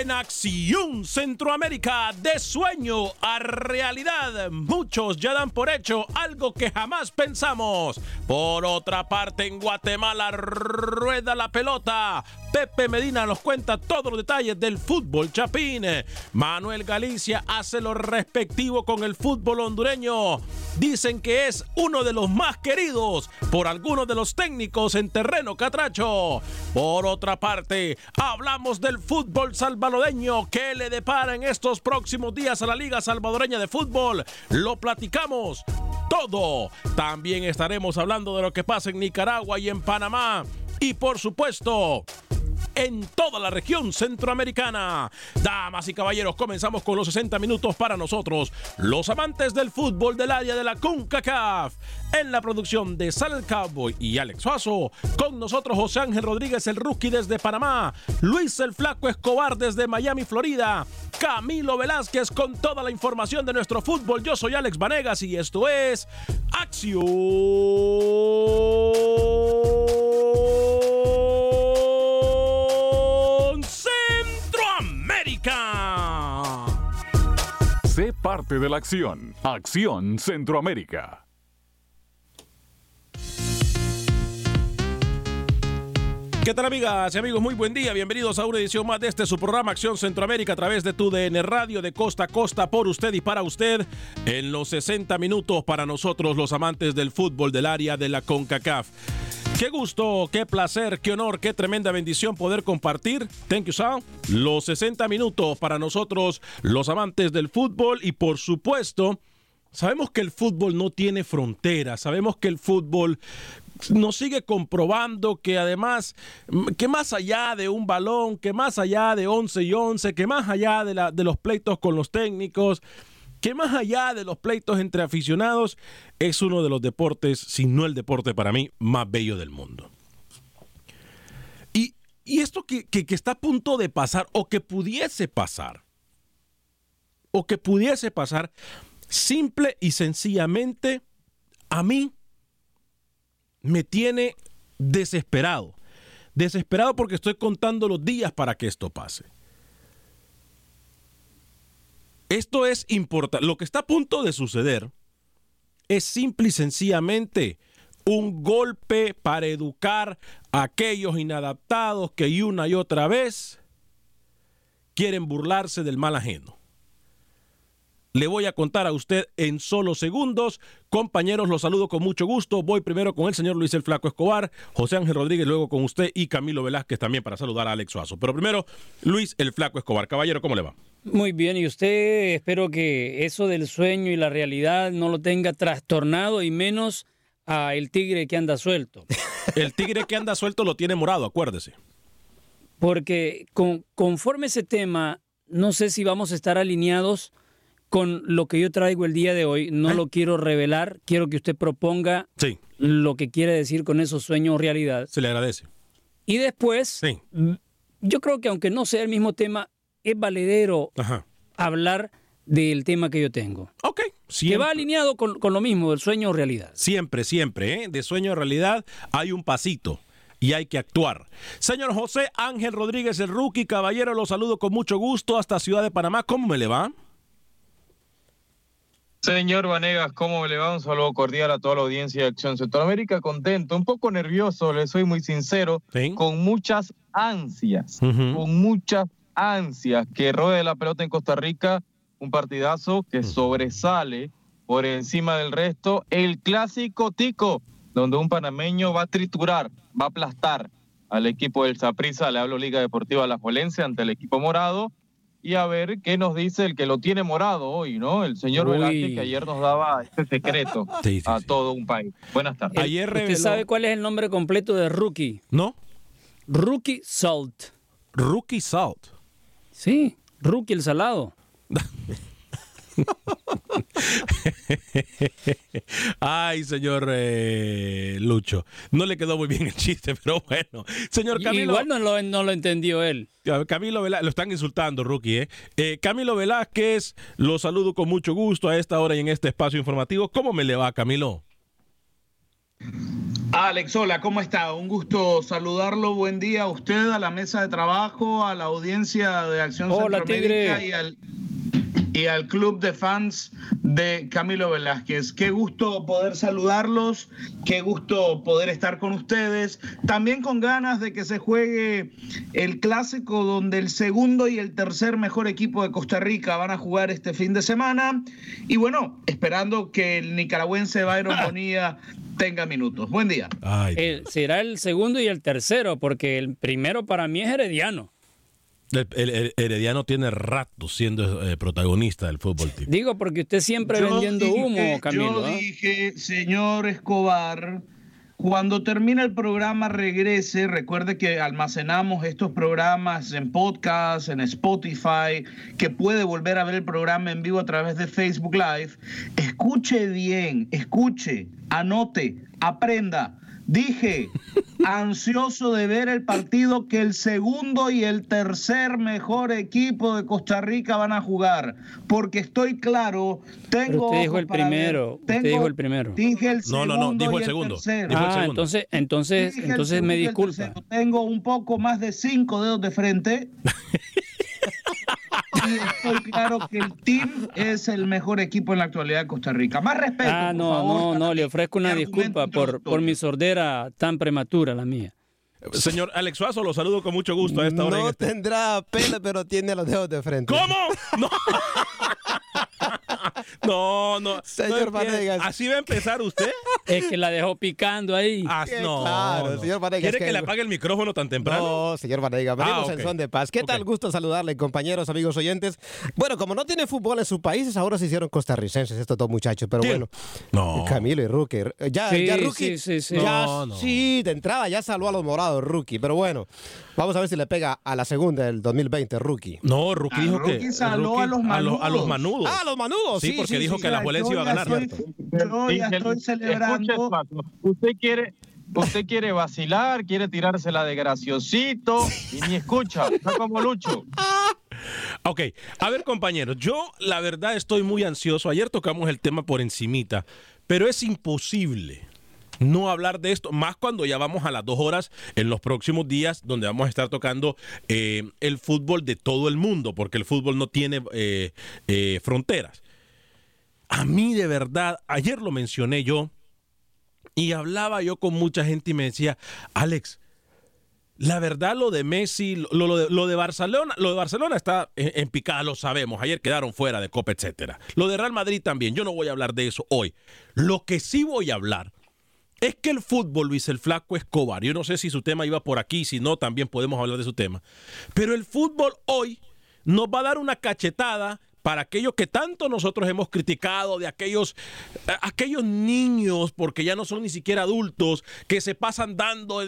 En Acción Centroamérica, de sueño a realidad, muchos ya dan por hecho algo que jamás pensamos. Por otra parte, en Guatemala rueda la pelota. Pepe Medina nos cuenta todos los detalles del fútbol chapín. Manuel Galicia hace lo respectivo con el fútbol hondureño. Dicen que es uno de los más queridos por algunos de los técnicos en terreno catracho. Por otra parte, hablamos del fútbol salvadoreño que le depara en estos próximos días a la Liga Salvadoreña de Fútbol. Lo platicamos todo. También estaremos hablando de lo que pasa en Nicaragua y en Panamá. Y por supuesto, en toda la región centroamericana. Damas y caballeros, comenzamos con los 60 minutos para nosotros, los amantes del fútbol del área de la CONCACAF. En la producción de Sal Cowboy y Alex Suazo, con nosotros José Ángel Rodríguez, el rookie desde Panamá, Luis el Flaco Escobar desde Miami, Florida, Camilo Velázquez con toda la información de nuestro fútbol. Yo soy Alex Vanegas y esto es Acción Centroamérica. Sé parte de la acción. Acción Centroamérica. ¿Qué tal amigas y amigos? Muy buen día. Bienvenidos a una edición más de este su programa Acción Centroamérica a través de tu DN Radio de costa a costa por usted y para usted en los 60 minutos para nosotros los amantes del fútbol del área de la CONCACAF. Qué gusto, qué placer, qué honor, qué tremenda bendición poder compartir. Thank you, Sal. Los 60 minutos para nosotros los amantes del fútbol y por supuesto... Sabemos que el fútbol no tiene fronteras, sabemos que el fútbol nos sigue comprobando que además, que más allá de un balón, que más allá de 11 y 11, que más allá de los pleitos con los técnicos, que más allá de los pleitos entre aficionados, es uno de los deportes, si no el deporte para mí, más bello del mundo. Y, esto que, que, que está a punto de pasar, o que pudiese pasar, o que pudiese pasar, simple y sencillamente, a mí me tiene desesperado. Desesperado porque estoy contando los días para que esto pase. Esto es importante. Lo que está a punto de suceder es simple y sencillamente un golpe para educar a aquellos inadaptados que una y otra vez quieren burlarse del mal ajeno. Le voy a contar a usted en solo segundos. Compañeros, los saludo con mucho gusto. Voy primero con el señor Luis el Flaco Escobar, José Ángel Rodríguez, luego con usted y Camilo Velázquez también para saludar a Alex Suazo. Pero primero, Luis el Flaco Escobar. Caballero, ¿cómo le va? Muy bien, y usted espero que eso del sueño y la realidad no lo tenga trastornado y menos a el tigre que anda suelto. el tigre que anda suelto lo tiene morado, acuérdese. Porque con, conforme ese tema, no sé si vamos a estar alineados con lo que yo traigo el día de hoy. No ¿Eh? lo quiero revelar, quiero que usted proponga sí. lo que quiere decir con esos sueños realidad. Se le agradece. Y después, sí. yo creo que aunque no sea el mismo tema, es valedero hablar del tema que yo tengo. Ok. Que va alineado con, con, lo mismo, del sueño o realidad. Siempre, siempre. ¿eh? De sueño a realidad hay un pasito y hay que actuar. Señor José Ángel Rodríguez, el rookie, caballero, lo saludo con mucho gusto hasta Ciudad de Panamá. ¿Cómo me le va? Señor Vanegas, ¿cómo le va? Un saludo cordial a toda la audiencia de Acción Centroamérica. Contento, un poco nervioso, le soy muy sincero, con muchas ansias, con muchas ansias que rode la pelota en Costa Rica, un partidazo que sobresale por encima del resto. El clásico tico, donde un panameño va a triturar, va a aplastar al equipo del Saprissa, le hablo Liga Deportiva La Jolense ante el equipo morado y a ver qué nos dice el que lo tiene morado hoy, ¿no? El señor Velázquez que ayer nos daba este secreto a todo un país. Buenas tardes. Ayer ¿Usted sabe cuál es el nombre completo de Rookie? ¿No? Rookie Salt. Rookie Salt. Sí, Rookie el salado. Ay, señor eh, Lucho. No le quedó muy bien el chiste, pero bueno. Señor Camilo. Igual no lo, no lo entendió él. Camilo Velázquez, lo están insultando, rookie. ¿eh? ¿eh? Camilo Velázquez, lo saludo con mucho gusto a esta hora y en este espacio informativo. ¿Cómo me le va, Camilo? Alex, hola, ¿cómo está? Un gusto saludarlo. Buen día a usted, a la mesa de trabajo, a la audiencia de Acción hola, Tigre. y al y al club de fans de Camilo Velázquez. Qué gusto poder saludarlos, qué gusto poder estar con ustedes, también con ganas de que se juegue el clásico donde el segundo y el tercer mejor equipo de Costa Rica van a jugar este fin de semana y bueno, esperando que el nicaragüense Byron Bonilla tenga minutos. Buen día. será el segundo y el tercero, porque el primero para mí es Herediano. El, Herediano tiene rato siendo eh, protagonista del fútbol. Digo, porque usted siempre vendiendo humo, Camilo. Yo ¿ah? dije, señor Escobar, cuando termine el programa regrese, recuerde que almacenamos estos programas en podcast, en Spotify, que puede volver a ver el programa en vivo a través de Facebook Live. Escuche bien, escuche, anote, aprenda Dije, ansioso de ver el partido que el segundo y el tercer mejor equipo de Costa Rica van a jugar, porque estoy claro, tengo usted dijo el primero, usted dijo el primero. Dije el segundo. No, no, no, dijo el, segundo. ah, entonces, entonces, entonces me disculpa. Tengo un poco más de cinco dedos de frente. y estoy claro que el team es el mejor equipo en la actualidad de Costa Rica. Más respeto. Ah, no, no, no, le ofrezco una disculpa por, por mi sordera tan prematura, la mía. Señor Alex Suazo, lo saludo con mucho gusto a esta hora. No este tendrá pelo, pero tiene los dedos de frente. ¿Cómo? No. No, no. Señor Vanegas. ¿Así va a empezar usted? Es que la dejó picando ahí. Ah, no, claro, señor Vanegas. ¿Quiere que, le apague el micrófono tan temprano? No, señor Vanegas. Venimos ah, en son de paz. ¿Qué tal? Gusto saludarle, compañeros, amigos oyentes. Bueno, como no tiene fútbol en sus países, ahora se hicieron costarricenses estos dos muchachos. Pero bueno. No. Camilo y Rookie. Ya, sí, ya Rookie. Sí, sí, sí. Ya, sí, de entrada ya salvó a los morados, Rookie. Pero bueno, vamos a ver si le pega a la segunda del 2020, Rookie. No, Rookie dijo que. a los manudos. A, los manudos. Ah, a los manudos. Sí, porque dijo que la Juelense iba a ganar. yo ya estoy celebrando. usted quiere. Usted quiere vacilar, quiere tirársela de graciosito y ni escucha, está como Lucho. Ok, a ver compañeros, yo la verdad estoy muy ansioso. Ayer tocamos el tema por encimita, pero es imposible no hablar de esto, más cuando ya vamos a las dos horas en los próximos días, donde vamos a estar tocando eh, el fútbol de todo el mundo, porque el fútbol no tiene eh, eh, fronteras. A mí de verdad, ayer lo mencioné yo y hablaba yo con mucha gente y me decía, Alex, la verdad lo de Messi, lo, de, Barcelona, lo de Barcelona está en, en, picada, lo sabemos. Ayer quedaron fuera de Copa, etcétera. Lo de Real Madrid también. Yo no voy a hablar de eso hoy. Lo que sí voy a hablar es que el fútbol, Luis el Flaco Escobar, yo no sé si su tema iba por aquí, si no, también podemos hablar de su tema, pero el fútbol hoy nos va a dar una cachetada para aquellos que tanto nosotros hemos criticado, de aquellos, eh, aquellos niños, porque ya no son ni siquiera adultos, que se pasan dando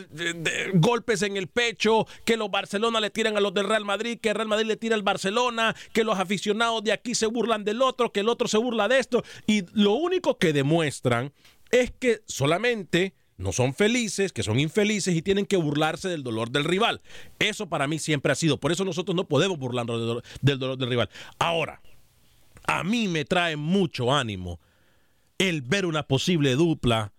golpes en el pecho, que los Barcelona le tiran a los del Real Madrid, que el Real Madrid le tira al Barcelona, que los aficionados de aquí se burlan del otro, que el otro se burla de esto, y lo único que demuestran es que solamente no son felices, que son infelices y tienen que burlarse del dolor del rival. Eso para mí siempre ha sido. Por eso nosotros no podemos burlarnos del dolor del rival. Ahora, a mí me trae mucho ánimo el ver una posible dupla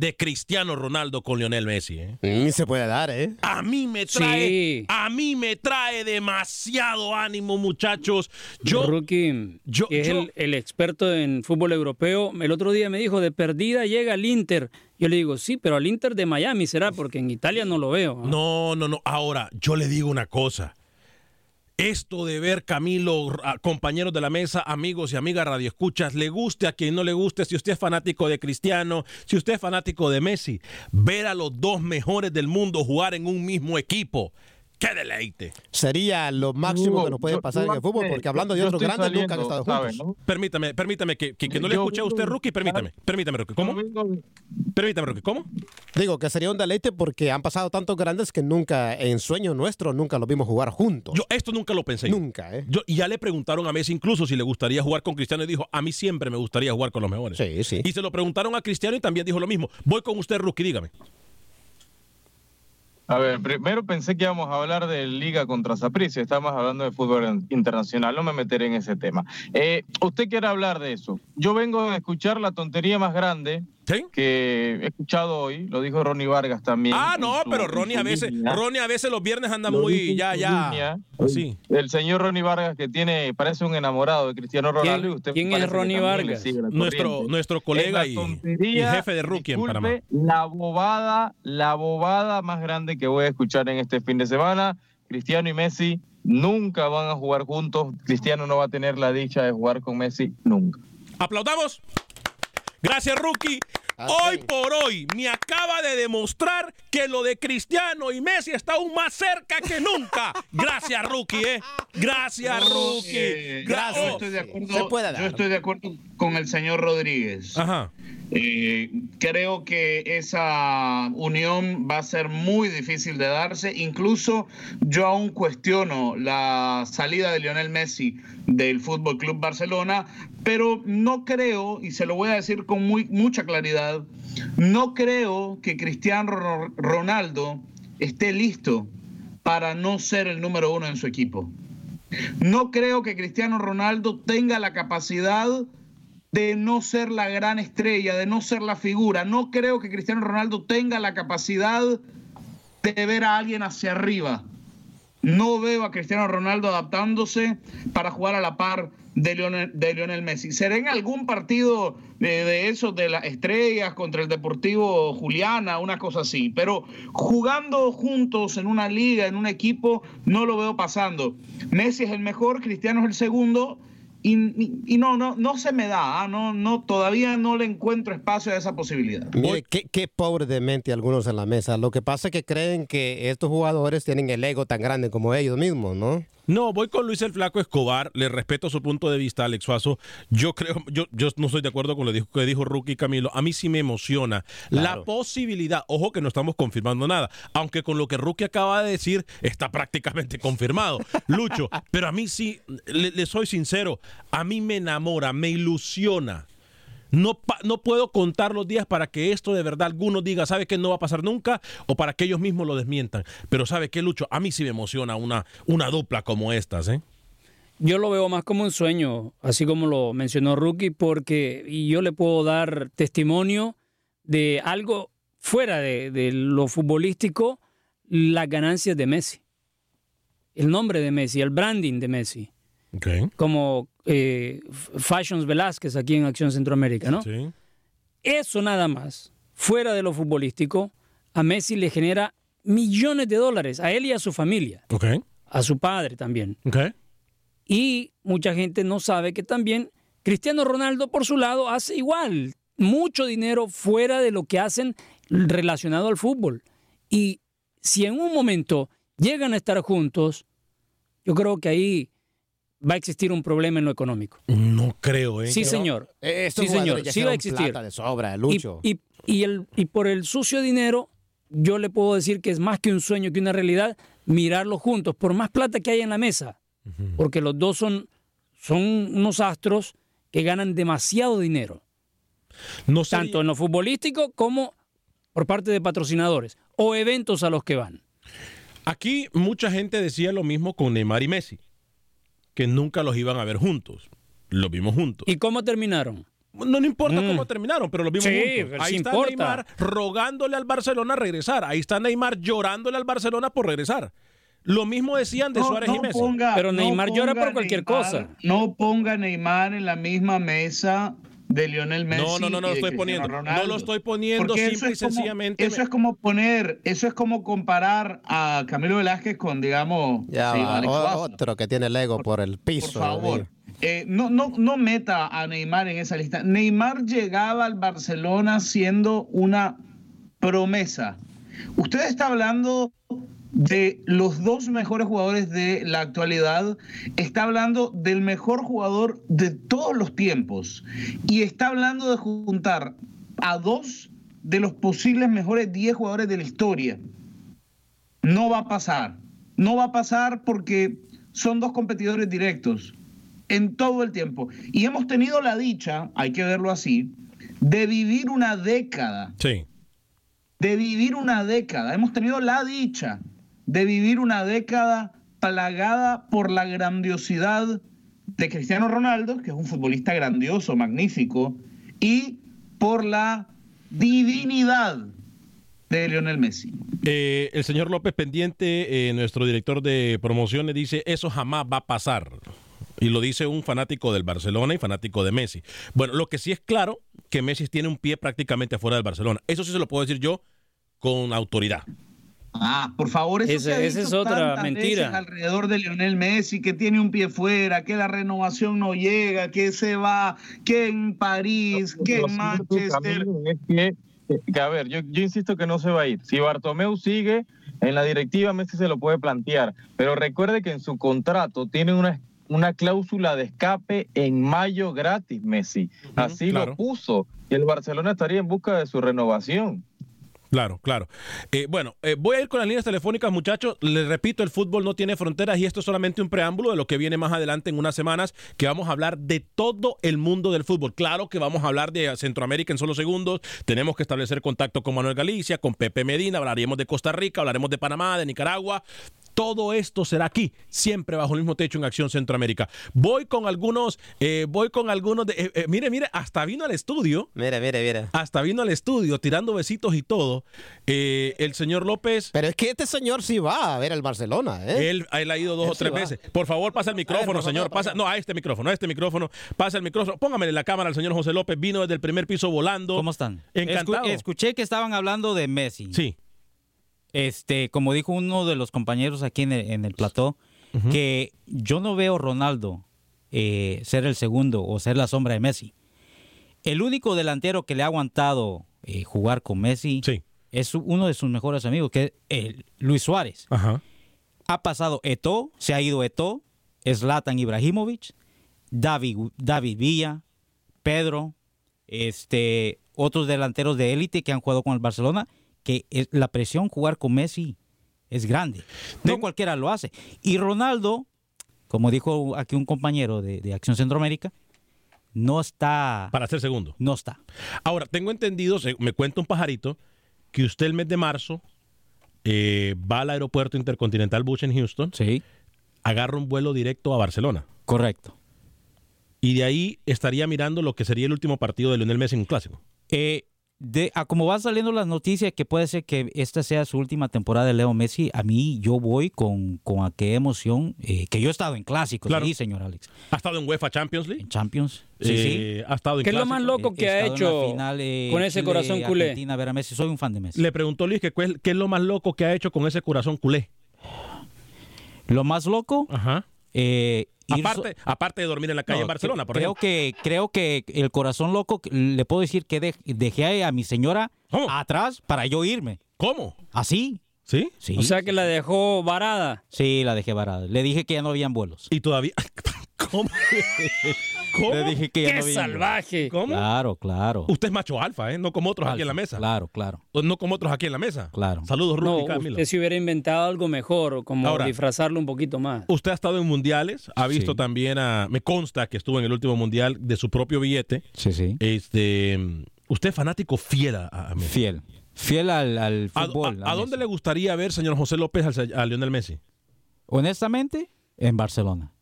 de Cristiano Ronaldo con Lionel Messi. ¿eh? Mm, se puede dar, ¿eh? A mí me trae, a mí me trae demasiado ánimo, muchachos. Yo, Rookie, yo, es el, experto en fútbol europeo, el otro día me dijo de perdida llega al Inter. Yo le digo, sí, pero al Inter de Miami será, porque en Italia no lo veo. No, no, no. Ahora, yo le digo una cosa esto de ver Camilo, compañeros de la mesa, amigos y amigas radioescuchas, le guste a quien no le guste, si usted es fanático de Cristiano, si usted es fanático de Messi, ver a los dos mejores del mundo jugar en un mismo equipo ¡Qué deleite! Sería lo máximo que nos puede pasar en el fútbol, porque hablando de otros grandes nunca han estado juntos. Permítame, permítame, que, que, no le escuché a usted, Rookie, permítame, permítame, Rookie. ¿Cómo? Permítame, Rookie, ¿cómo? Digo que sería un deleite porque han pasado tantos grandes que nunca, en sueño nuestro, nunca los vimos jugar juntos. Yo esto nunca lo pensé. Nunca, ¿eh? Yo, y ya le preguntaron a Messi incluso si le gustaría jugar con Cristiano y dijo, a mí siempre me gustaría jugar con los mejores. Sí, sí. Y se lo preguntaron a Cristiano y también dijo lo mismo. Voy con usted, Rookie, dígame. A ver, primero pensé que íbamos a hablar de Liga contra Saprissa, estamos hablando de fútbol internacional, no me meteré en ese tema. Eh, usted quiere hablar de eso. Yo vengo a escuchar la tontería más grande que he escuchado hoy, lo dijo Ronnie Vargas también. Ah, no, pero Ronnie a veces, Ronnie a veces los viernes anda muy ya, ya. Sí. El señor Ronnie Vargas que tiene, parece un enamorado de Cristiano Ronaldo. ¿Quién, es Ronnie Vargas? Nuestro, nuestro colega y, jefe de rookie en Panamá. La bobada, la bobada más grande que voy a escuchar en este fin de semana. Cristiano y Messi nunca van a jugar juntos. Cristiano no va a tener la dicha de jugar con Messi nunca. Aplaudamos. Gracias, Rookie. Hoy por hoy me acaba de demostrar que lo de Cristiano y Messi está aún más cerca que nunca. Gracias, Rookie, ¿eh? Gracias, Rookie. Gracias. Yo estoy, de acuerdo, yo estoy de acuerdo con el señor Rodríguez. Ajá. Eh, creo que esa unión va a ser muy difícil de darse. Incluso yo aún cuestiono la salida de Lionel Messi del Fútbol Club Barcelona, pero no creo, y se lo voy a decir con muy, mucha claridad, no creo que Cristiano Ronaldo esté listo para no ser el número uno en su equipo. No creo que Cristiano Ronaldo tenga la capacidad de no ser la gran estrella, de no ser la figura. No creo que Cristiano Ronaldo tenga la capacidad de ver a alguien hacia arriba. No veo a Cristiano Ronaldo adaptándose para jugar a la par de Lionel, Messi. ¿Será en algún partido de, de, esos de las estrellas contra el Deportivo Juliana, una cosa así? Pero jugando juntos en una liga, en un equipo, no lo veo pasando. Messi es el mejor, Cristiano es el segundo y, no, no, no se me da, ¿ah? no, no, todavía no le encuentro espacio a esa posibilidad. Mire, qué, qué pobre de mente algunos en la mesa. Lo que pasa es que creen que estos jugadores tienen el ego tan grande como ellos mismos, ¿no? No, voy con Luis el Flaco Escobar. Le respeto su punto de vista, Alex Suazo. Yo creo, yo, yo no estoy de acuerdo con lo que dijo Rookie Camilo. A mí sí me emociona la posibilidad. Ojo que no estamos confirmando nada, aunque con lo que Rookie acaba de decir está prácticamente confirmado. Lucho, pero a mí sí, le soy sincero, a mí me enamora, me ilusiona no, no puedo contar los días para que esto de verdad algunos diga, ¿sabe que no va a pasar nunca? O para que ellos mismos lo desmientan. Pero ¿sabe qué, Lucho? A mí sí me emociona una, una dupla como estas, ¿eh? Yo lo veo más como un sueño, así como lo mencionó Rookie, porque yo le puedo dar testimonio de algo fuera de, de lo futbolístico, las ganancias de Messi. El nombre de Messi, el branding de Messi. Como eh, Fashions Velázquez aquí en Acción Centroamérica, ¿no? Sí. Eso nada más, fuera de lo futbolístico, a Messi le genera millones de dólares, a él y a su familia. A su padre también. Y mucha gente no sabe que también Cristiano Ronaldo, por su lado, hace igual, mucho dinero fuera de lo que hacen relacionado al fútbol. Y si en un momento llegan a estar juntos, yo creo que ahí va a existir un problema en lo económico. No creo, ¿eh? Sí, señor. sí, señor. Sí va a existir. de sobra, Lucho. Y, y, el, y por el sucio dinero, yo le puedo decir que es más que un sueño, que una realidad, mirarlos juntos, por más plata que hay en la mesa. Porque los dos son, son unos astros que ganan demasiado dinero. No Tanto en lo futbolístico como por parte de patrocinadores o eventos a los que van. Aquí mucha gente decía lo mismo con Neymar y Messi, que nunca los iban a ver juntos. Los vimos juntos. ¿Y cómo terminaron? No, no importa mm. cómo terminaron, pero los vimos juntos. Ahí está Neymar rogándole al Barcelona regresar. Ahí está Neymar llorándole al Barcelona por regresar. Lo mismo decían de Suárez y Messi. pero Neymar llora por cualquier cosa. No ponga Neymar en la misma mesa de Lionel Messi. No, no, no, no lo estoy poniendo. No lo estoy poniendo simple y sencillamente. Eso es como poner, eso es como comparar a Camilo Velázquez con, digamos, ya, otro que tiene el ego por el piso. Por favor. Eh, no, no, no meta a Neymar en esa lista. Neymar llegaba al Barcelona siendo una promesa. Usted está hablando de los dos mejores jugadores de la actualidad, está hablando del mejor jugador de todos los tiempos y está hablando de juntar a dos de los posibles mejores 10 jugadores de la historia. No va a pasar. No va a pasar porque son dos competidores directos en todo el tiempo. Y hemos tenido la dicha, hay que verlo así, de vivir una década. Sí. De vivir una década. Hemos tenido la dicha de vivir una década plagada por la grandiosidad de Cristiano Ronaldo, que es un futbolista grandioso, magnífico, y por la divinidad de Lionel Messi. Eh, el señor López Pendiente, eh, nuestro director de promociones, dice, eso jamás va a pasar. Y lo dice un fanático del Barcelona y fanático de Messi. Bueno, lo que sí es claro que Messi tiene un pie prácticamente afuera del Barcelona. Eso sí se lo puedo decir yo con autoridad. Ah, por favor, eso esa es otra mentira. Alrededor de Lionel Messi, que tiene un pie fuera, que la renovación no llega, que se va, que en París, que en Manchester. Eh, que, a ver, yo, yo insisto que no se va a ir. Si Bartomeu sigue en la directiva, Messi se lo puede plantear. Pero recuerde que en su contrato tiene una una cláusula de escape en mayo gratis, Messi. Así lo puso. Y el Barcelona estaría en busca de su renovación. Claro, claro. Eh, bueno, eh, voy a ir con las líneas telefónicas, muchachos. Les repito, el fútbol no tiene fronteras y esto es solamente un preámbulo de lo que viene más adelante en unas semanas, que vamos a hablar de todo el mundo del fútbol. Claro que vamos a hablar de Centroamérica en solo segundos. Tenemos que establecer contacto con Manuel Galicia, con Pepe Medina, hablaremos de Costa Rica, hablaremos de Panamá, de Nicaragua. Todo esto será aquí, siempre bajo el mismo techo en Acción Centroamérica. Voy con algunos, eh, voy con algunos de. Eh, eh, mire, mire, hasta vino al estudio. Mire, mire, mire. Hasta vino al estudio tirando besitos y todo. el señor López. Pero es que este señor sí va a ver el Barcelona, ¿eh? Él, ha ido dos o tres veces. Por favor, pasa el micrófono, señor. Pasa, no, a este micrófono, a este micrófono. Pasa el micrófono. Póngamele la cámara al señor José López. Vino desde el primer piso volando. ¿Cómo están? Encantado. escuché que estaban hablando de Messi. Sí. Este, como dijo uno de los compañeros aquí en el, en plató, que yo no veo Ronaldo eh, ser el segundo o ser la sombra de Messi. El único delantero que le ha aguantado eh, jugar con Messi es uno de sus mejores amigos, que es Luis Suárez. Ha pasado Eto, se ha ido Eto, Zlatan Ibrahimovic, David, David Villa, Pedro, este, otros delanteros de élite que han jugado con el Barcelona que la presión jugar con Messi es grande. No cualquiera lo hace. Y Ronaldo, como dijo aquí un compañero de, Acción Centroamérica, no está... Para ser segundo. No está. Ahora, tengo entendido, me cuenta un pajarito, que usted el mes de marzo eh, va al aeropuerto intercontinental Bush en Houston. Sí. Agarra un vuelo directo a Barcelona. Correcto. Y de ahí estaría mirando lo que sería el último partido de Lionel Messi en un clásico. Eh, de a como van saliendo las noticias que puede ser que esta sea su última temporada de Leo Messi, a mí yo voy con, con aquella emoción eh, que yo he estado en clásicos, sí, señor Alex. ¿Ha estado en UEFA Champions League? En Champions. Sí, eh, sí. Ha estado en ¿Qué es lo más loco que ha hecho con ese corazón culé? ver Messi. Soy un fan de Messi. Le preguntó Luis que qué es lo más loco que ha hecho con ese corazón culé. Lo más loco, Ajá. Eh, aparte, aparte de dormir en la calle en Barcelona, por creo Que, creo que el corazón loco, le puedo decir que dejé a mi señora atrás para yo irme. ¿Cómo? Así. ¿Sí? Sí. O sea que la dejó varada. Sí, la dejé varada. Le dije que ya no habían vuelos. Y todavía... ¿Cómo? ¿Cómo? Le dije que ya ¡Qué salvaje! ¿Cómo? Claro, claro. Usted es macho alfa, ¿eh? No como otros aquí en la mesa. Claro, claro. No como otros aquí en la mesa. Claro. Saludos, Rubén no, Usted si hubiera inventado algo mejor, como disfrazarlo un poquito más. Usted ha estado en mundiales, ha visto también a... Me consta que estuvo en el último mundial de su propio billete. Sí, sí. Este... Usted es fanático fiel a, Fiel. Fiel al, fútbol. ¿A, dónde le gustaría ver, señor José López, a Lionel Messi? Honestamente, en Barcelona.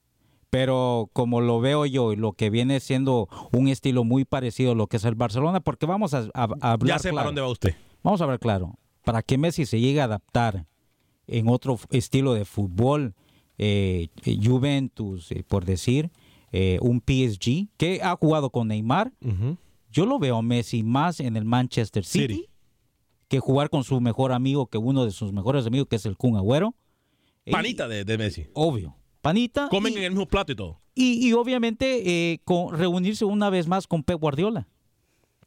Pero como lo veo yo, lo que viene siendo un estilo muy parecido a lo que es el Barcelona, porque vamos a, hablar. Ya sé para dónde va usted. Vamos a ver claro. Para que Messi se llegue a adaptar en otro estilo de fútbol, eh, Juventus, eh, por decir, eh, un PSG, que ha jugado con Neymar, yo lo veo a Messi más en el Manchester City, que jugar con su mejor amigo, que uno de sus mejores amigos, que es el Kun Agüero. Panita de, Messi. Obvio. Panita. Comen en el mismo plato y todo. Y, obviamente con, reunirse una vez más con Pep Guardiola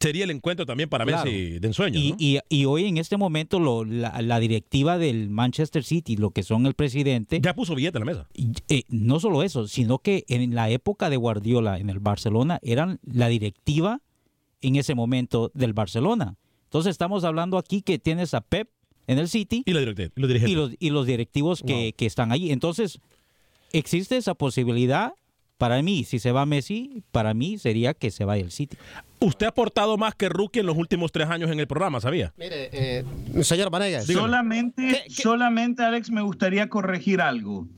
sería el encuentro también para Messi de ensueño. Y, y, hoy en este momento lo, la, directiva del Manchester City, lo que son el presidente... Ya puso billete en la mesa. Eh, no solo eso, sino que en la época de Guardiola en el Barcelona eran la directiva en ese momento del Barcelona. Entonces estamos hablando aquí que tienes a Pep en el City y, los, y los, directivos que, que están ahí. Entonces existe esa posibilidad para mí, si se va Messi, para mí sería que se vaya el City. Usted ha aportado más que Rookie en los últimos tres años en el programa, ¿sabía? Mire, eh, señor Vanegas. Solamente, solamente, Alex, me gustaría corregir algo.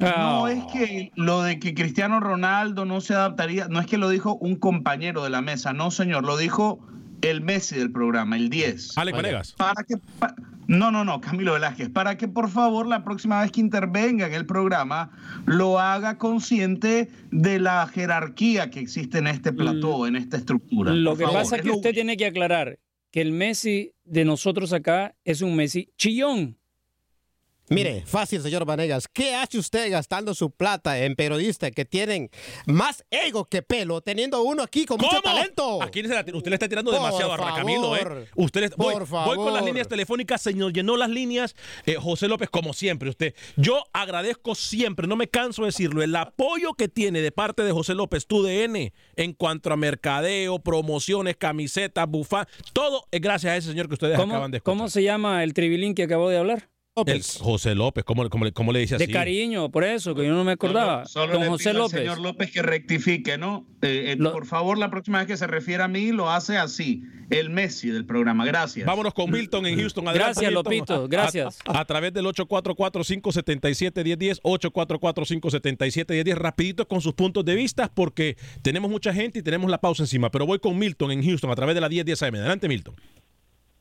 No ah. es que lo de que Cristiano Ronaldo no se adaptaría, no es que lo dijo un compañero de la mesa, no, señor, lo dijo el Messi del programa, el 10. Alex Vanegas. Para que, no, no, no, Camilo Velázquez, para que por favor la próxima vez que intervenga en el programa lo haga consciente de la jerarquía que existe en este plató, mm. en esta estructura. Lo que pasa es que usted tiene que aclarar que el Messi de nosotros acá es un Messi chillón. Mire, fácil, señor Vanegas. ¿Qué hace usted gastando su plata en periodistas que tienen más ego que pelo, teniendo uno aquí con mucho talento? Aquí usted le está tirando demasiado a Camilo, ¿eh? Usted voy, voy, con las líneas telefónicas, señor. Llenó las líneas. Eh, José López, como siempre, usted. Yo agradezco siempre, no me canso de decirlo, el apoyo que tiene de parte de José López, tu DN, en cuanto a mercadeo, promociones, camisetas, bufán, todo es gracias a ese señor que ustedes acaban de escuchar. ¿Cómo se llama el tribilín que acabó de hablar? José López, ¿cómo, cómo, le dice así? De cariño, por eso, que yo no me acordaba. Solo, José López. señor López que rectifique, ¿no? Eh, eh, por favor, la próxima vez que se refiera a mí, lo hace así. El Messi del programa. Gracias. Vámonos con Milton en Houston. gracias, Lopito. Gracias. A, través del 844-577-1010, 844-577-1010. Rapidito con sus puntos de vista, porque tenemos mucha gente y tenemos la pausa encima. Pero voy con Milton en Houston a través de la 1010 AM. Adelante, Milton.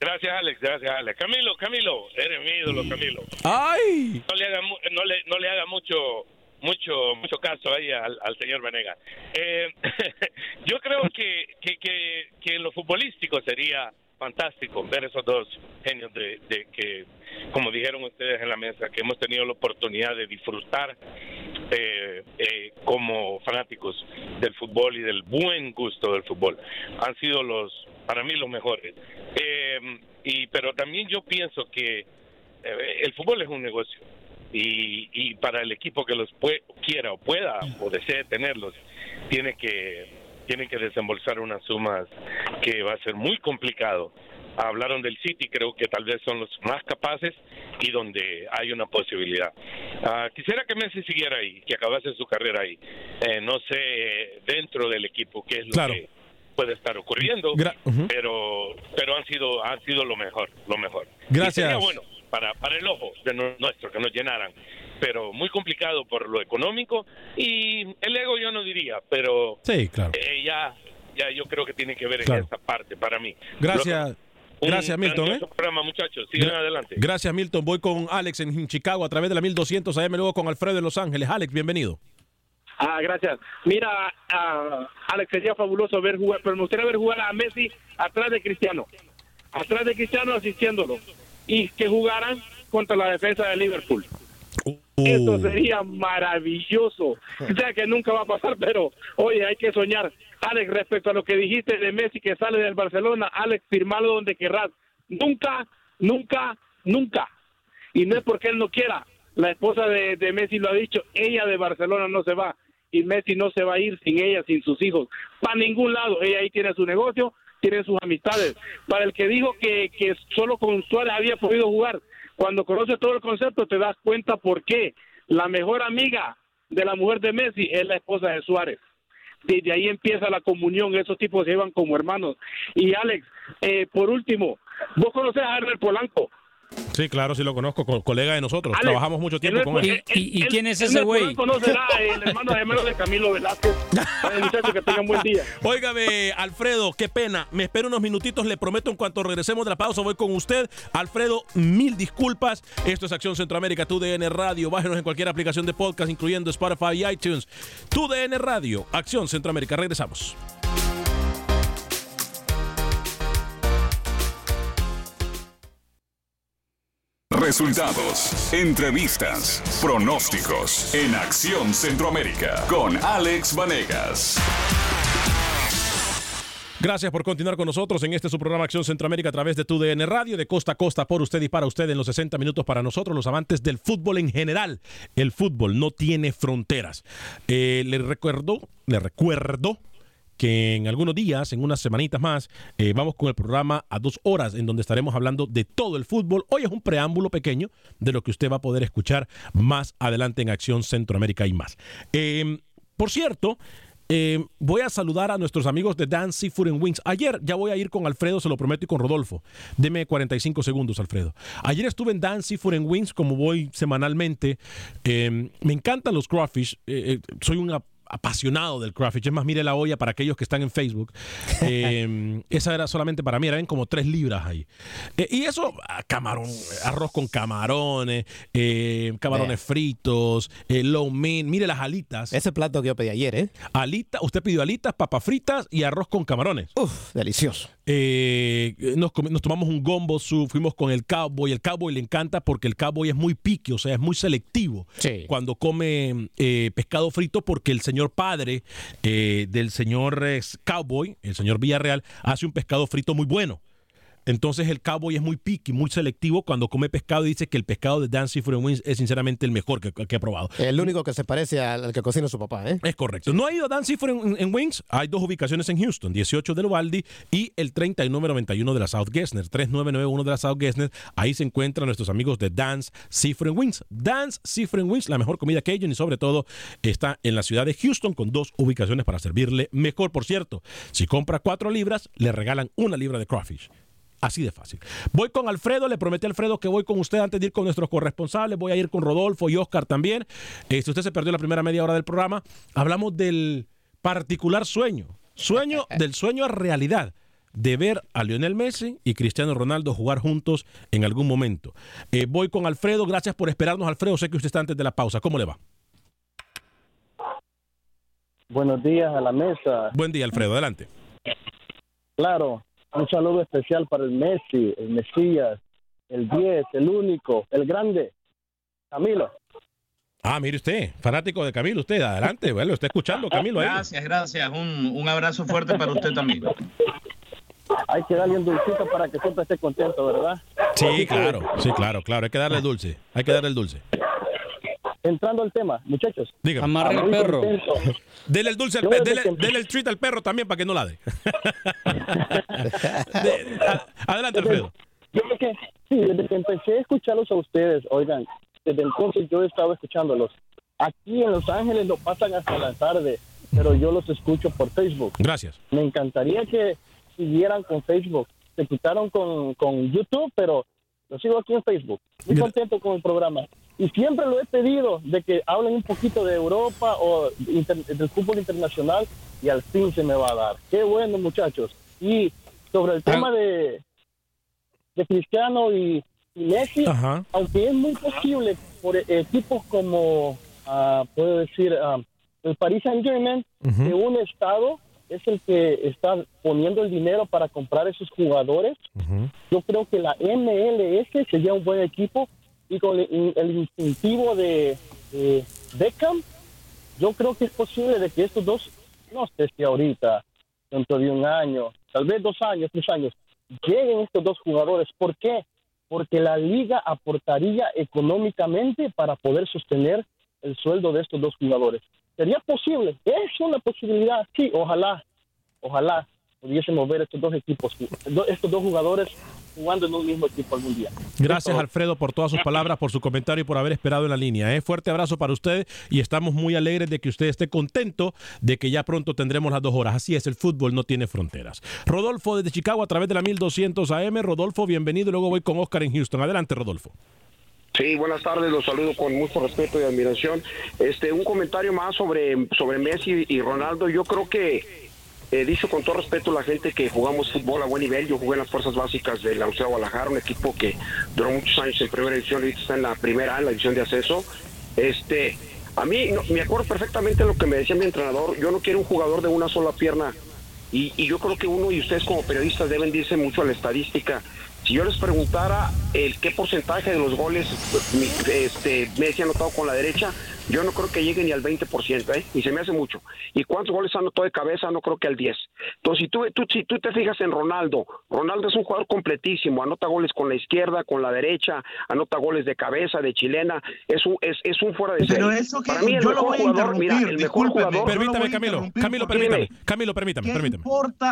Gracias, Alex. Gracias, Alex. Camilo, Camilo, eres mi ídolo, Camilo. ¡Ay! No le haga, no le, no le haga mucho mucho mucho caso ahí al, señor Venega. Eh, yo creo que, que, que, que, en lo futbolístico sería fantástico ver esos dos genios de, de, que, como dijeron ustedes en la mesa, que hemos tenido la oportunidad de disfrutar eh, eh, como fanáticos del fútbol y del buen gusto del fútbol. Han sido los para mí los mejores. Eh, y pero también yo pienso que eh, el fútbol es un negocio y, y para el equipo que los quiera o pueda o desee tenerlos tiene que tiene que desembolsar unas sumas que va a ser muy complicado. Hablaron del City, creo que tal vez son los más capaces y donde hay una posibilidad. Ah, quisiera que Messi siguiera ahí, que acabase su carrera ahí. Eh, no sé dentro del equipo qué es lo que puede estar ocurriendo, pero pero han sido han sido lo mejor, lo mejor. Gracias. bueno para para el ojo de nuestro que nos llenaran, pero muy complicado por lo económico y el ego yo no diría, pero sí, claro. Eh, ya ya yo creo que tiene que ver en esta parte para mí. Gracias. Gracias, Milton. ¿eh? muchachos. Sigan adelante. Gracias, Milton. Voy con Alex en Chicago a través de la 1200 AM, luego con Alfredo en Los Ángeles. Alex, bienvenido. Ah, gracias. Mira, uh, Alex, sería fabuloso ver jugar, pero me gustaría ver jugar a Messi atrás de Cristiano. Atrás de Cristiano asistiéndolo. Y que jugaran contra la defensa de Liverpool. Uh. Eso sería maravilloso. O sea que nunca va a pasar, pero oye, hay que soñar. Alex, respecto a lo que dijiste de Messi que sale del Barcelona, Alex, firmalo donde querrás. Nunca, nunca, nunca. Y no es porque él no quiera. La esposa de, Messi lo ha dicho, ella de Barcelona no se va y Messi no se va a ir sin ella, sin sus hijos, para ningún lado. Ella ahí tiene su negocio, tiene sus amistades. Para el que dijo que, que solo con Suárez había podido jugar, cuando conoces todo el concepto te das cuenta por qué. La mejor amiga de la mujer de Messi es la esposa de Suárez. Desde ahí empieza la comunión, esos tipos se llevan como hermanos. Y Alex, eh, por último, Vos conoces a Herbert Polanco. Sí, claro, sí lo conozco, colega de nosotros. Trabajamos mucho tiempo con él. ¿Y, quién es ese güey? No será el hermano gemelo de Camilo Velázquez. muchachos, que tengan buen día. Óigame, Alfredo, qué pena. Me espero unos minutitos, le prometo en cuanto regresemos de la pausa voy con usted. Alfredo, mil disculpas. Esto es Acción Centroamérica, tu DN Radio. Bájenos en cualquier aplicación de podcast, incluyendo Spotify y iTunes. Tu DN Radio, Acción Centroamérica. Regresamos. Resultados, entrevistas, pronósticos en Acción Centroamérica con Alex Vanegas. Gracias por continuar con nosotros en este su programa Acción Centroamérica a través de tu DN Radio, de costa a costa, por usted y para usted en los 60 minutos para nosotros, los amantes del fútbol en general. El fútbol no tiene fronteras. Eh, le recuerdo, le recuerdo que en algunos días, en unas semanitas más, eh, vamos con el programa a dos horas en donde estaremos hablando de todo el fútbol. Hoy es un preámbulo pequeño de lo que usted va a poder escuchar más adelante en Acción Centroamérica y más. Em, por cierto, em, voy a saludar a nuestros amigos de Dance Seafood and Wings. Ayer ya voy a ir con Alfredo, se lo prometo, y con Rodolfo. Deme 45 segundos, Alfredo. Ayer estuve en Dance Seafood and Wings, como voy semanalmente. Em, me encantan los crawfish. Eh, eh, soy una apasionado del crawfish. Es más, mire la olla para aquellos que están en Facebook. Eh, esa era solamente para mí, eran como tres libras ahí. Eh, y eso, ah, camarón, arroz con camarones, eh, camarones fritos, low min, mire las alitas. Ese plato que yo pedí ayer, ¿eh? Alitas, usted pidió alitas, papas fritas y arroz con camarones. Uf, delicioso. Nos, nos, tomamos un gombo fuimos con el cowboy. El cowboy le encanta porque el cowboy es muy pique, o sea, es muy selectivo cuando come pescado frito porque el señor padre eh, del señor eh, Cowboy, el señor Villarreal, hace un pescado frito muy bueno. Entonces el cowboy es muy picky, muy selectivo cuando come pescado y dice que el pescado de Dan Seafood Wings es sinceramente el mejor que, que, he probado. El único que se parece al, que cocina su papá, ¿eh? Es correcto. No ha ido a Dan Seafood en, Wings. Hay dos ubicaciones en Houston, 18 del Uvalde y el 3991 de la South Gessner, 3991 de la South Gessner. Ahí se encuentran nuestros amigos de Dance Seafood Wings. Dance Seafood Wings, la mejor comida que ellos y sobre todo está en la ciudad de Houston con dos ubicaciones para servirle mejor. Por cierto, si compra cuatro libras, le regalan una libra de crawfish. Así de fácil. Voy con Alfredo, le prometí a Alfredo que voy con usted antes de ir con nuestros corresponsales, voy a ir con Rodolfo y Oscar también. Eh, si usted se perdió la primera media hora del programa, hablamos del particular sueño, sueño del sueño a realidad de ver a Lionel Messi y Cristiano Ronaldo jugar juntos en algún momento. Eh, voy con Alfredo, gracias por esperarnos Alfredo, sé que usted está antes de la pausa, ¿cómo le va? Buenos días a la mesa. Buen día Alfredo, adelante. Claro, un saludo especial para el Messi, el Mesías, el 10, el único, el grande, Camilo. Ah, mire usted, fanático de Camilo, usted, adelante, bueno, está escuchando Camilo. Gracias, gracias, un, un abrazo fuerte para usted también. Hay que darle un dulcito para que siempre esté contento, ¿verdad? Sí, claro, sí, claro, claro, hay que darle dulce, hay que darle el dulce entrando al tema, muchachos. Dígame. Amarre el perro. Dele el dulce al perro, dele, el treat al perro también para que no ladre. adelante, Alfredo. Yo que, sí, desde que empecé a escucharlos a ustedes, oigan, desde entonces yo he estado escuchándolos. Aquí en Los Ángeles lo pasan hasta la tarde, pero yo los escucho por Facebook. Gracias. Me encantaría que siguieran con Facebook. Se quitaron con, con YouTube, pero lo sigo aquí en Facebook. Muy contento con el programa. Y siempre lo he pedido de que hablen un poquito de Europa o del fútbol internacional y al fin se me va a dar. Qué bueno, muchachos. Y sobre el tema de, de Cristiano y, Messi, aunque es muy posible por equipos como, uh, puedo decir, ah, el Paris Saint Germain, que un estado es el que está poniendo el dinero para comprar esos jugadores. Yo creo que la MLS sería un buen equipo y con el, incentivo de, Beckham, yo creo que es posible de que estos dos, no sé si ahorita, dentro de un año, tal vez dos años, tres años, lleguen estos dos jugadores. ¿Por qué? Porque la liga aportaría económicamente para poder sostener el sueldo de estos dos jugadores. ¿Sería posible? Es una posibilidad, sí, ojalá, ojalá. Pudiésemos ver estos dos equipos, estos dos jugadores jugando en un mismo equipo algún día. Gracias Alfredo por todas sus palabras, por su comentario y por haber esperado en la línea. ¿eh? Fuerte abrazo para usted y estamos muy alegres de que usted esté contento de que ya pronto tendremos las dos horas. Así es, el fútbol no tiene fronteras. Rodolfo desde Chicago a través de la 1200 AM. Rodolfo, bienvenido. Luego voy con Oscar en Houston. Adelante, Rodolfo. Sí, buenas tardes, los saludo con mucho respeto y admiración. Este, un comentario más sobre, sobre Messi y Ronaldo. Yo creo que he dicho con todo respeto la gente que jugamos fútbol a buen nivel. Yo jugué en las fuerzas básicas de la Universidad Guadalajara, un equipo que duró muchos años en primera división, ahorita está en la primera, en la división de acceso. Este, a mí me acuerdo perfectamente lo que me decía mi entrenador. Yo no quiero un jugador de una sola pierna. Y, y yo creo que uno y ustedes como periodistas deben irse mucho a la estadística si yo les preguntara el qué porcentaje de los goles este, Messi ha anotado con la derecha, yo no creo que llegue ni al 20%, ¿eh? y se me hace mucho. ¿Y cuántos goles anotado de cabeza? No creo que al 10. Entonces, si tú, tú, si tú te fijas en Ronaldo, Ronaldo es un jugador completísimo, anota goles con la izquierda, con la derecha, anota goles de cabeza, de chilena, es un, es, es un fuera de serie. Pero eso que Para mí, el yo mejor lo voy a jugador, mira, el mejor jugador... Permítame, Camilo, Camilo, permítame, Camilo, permítame, permítame.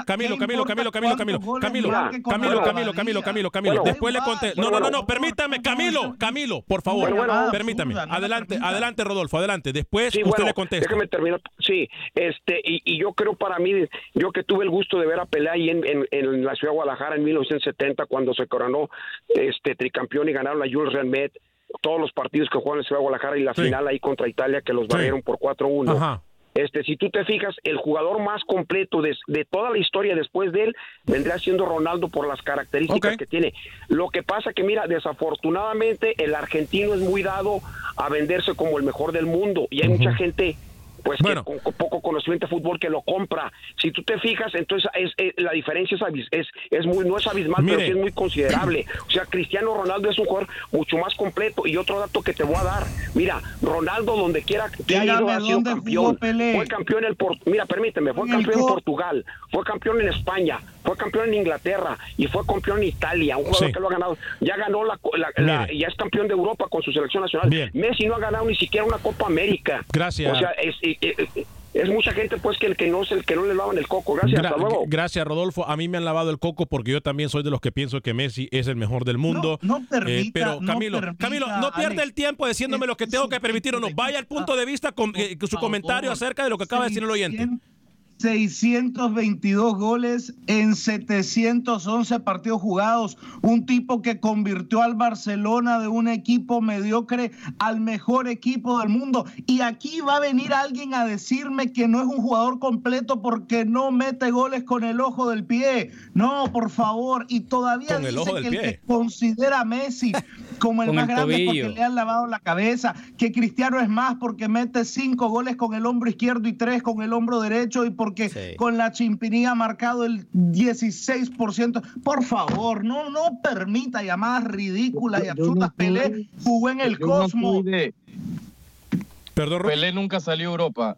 Camilo, Camilo, Camilo, Camilo, Camilo, Camilo, Camilo, Camilo, Camilo, Camilo, Camilo, después le conté. No, no, no, no, permítame, Camilo, Camilo, por favor, permítame. Adelante, adelante, Rodolfo, adelante. Después usted le contesta. Déjame terminar. Sí, este, y, y, yo creo para mí, yo que tuve el gusto de ver a Pelé ahí en, en, en la ciudad de Guadalajara en 1970, cuando se coronó este tricampeón y ganaron la Jules Rimet, todos los partidos que jugaron en la ciudad de Guadalajara y la sí. final ahí contra Italia que los barrieron sí. por 4-1. Ajá. Este, si tú te fijas, el jugador más completo de, de, toda la historia después de él vendría siendo Ronaldo por las características okay. que tiene. Lo que pasa que, mira, desafortunadamente el argentino es muy dado a venderse como el mejor del mundo y hay uh -huh. mucha gente pues bueno. que, con, poco conocimiento de fútbol que lo compra. Si tú te fijas, entonces es, es la diferencia es, es, es, muy no es abismal, Mire. pero sí es muy considerable. O sea, Cristiano Ronaldo es un jugador mucho más completo. Y otro dato que te voy a dar, mira, Ronaldo donde quiera que ha ido ha sido campeón. Fue campeón en el mira, permíteme, fue campeón en Portugal, fue campeón en España, fue campeón en Inglaterra y fue campeón en Italia, un jugador sí. que lo ha ganado. Ya ganó la, la, la, ya es campeón de Europa con su selección nacional. Bien. Messi no ha ganado ni siquiera una Copa América. Gracias. O sea, es, es, es mucha gente pues que el que no el que no le lavan el coco. Gracias, Gra hasta luego. Gracias, Rodolfo. A mí me han lavado el coco porque yo también soy de los que pienso que Messi es el mejor del mundo. No, no permita, eh, pero Camilo, no permita, Camilo, no pierda Alex, el tiempo diciéndome lo que tengo que permitir o no. Vaya al punto de vista con eh, su comentario acerca de lo que acaba de decir el oyente. 622 goles en 711 partidos jugados. Un tipo que convirtió al Barcelona de un equipo mediocre al mejor equipo del mundo. Y aquí va a venir alguien a decirme que no es un jugador completo porque no mete goles con el ojo del pie. No, por favor. Y todavía con dice el que pie. el que considera a Messi como el más el grande porque le han lavado la cabeza, que Cristiano es más porque mete cinco goles con el hombro izquierdo y tres con el hombro derecho y porque sí. con la chimpinía ha marcado el 16%. Por favor, no, no permita llamadas ridículas y absurdas. Pelé jugó en el Cosmo. Perdón, Pelé nunca salió a Europa,